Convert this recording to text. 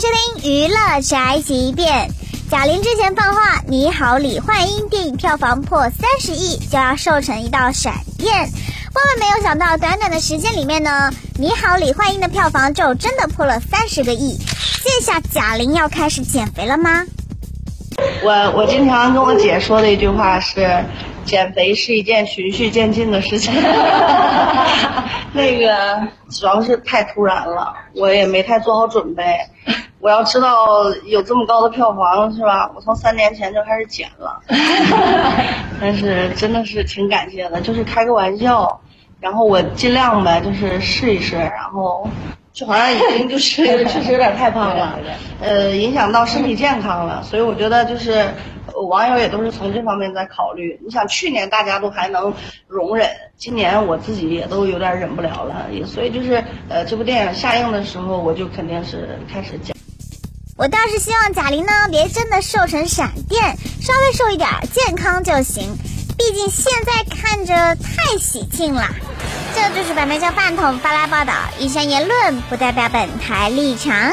收听娱乐宅急便。贾玲之前放话《你好，李焕英》电影票房破三十亿就要瘦成一道闪电，万万没有想到，短短的时间里面呢，《你好，李焕英》的票房就真的破了三十个亿。这下贾玲要开始减肥了吗？我我经常跟我姐说的一句话是，减肥是一件循序渐进的事情。那个主要是太突然了，我也没太做好准备。我要知道有这么高的票房是吧？我从三年前就开始减了，但是真的是挺感谢的，就是开个玩笑，然后我尽量呗，就是试一试，然后就好像已经就是 确实有点太胖了，呃，影响到身体健康了，所以我觉得就是网友也都是从这方面在考虑。你想去年大家都还能容忍，今年我自己也都有点忍不了了，也所以就是呃这部电影下映的时候，我就肯定是开始减。我倒是希望贾玲呢，别真的瘦成闪电，稍微瘦一点，健康就行。毕竟现在看着太喜庆了。这就是本台叫饭桶发来报道，以上言论不代表本台立场。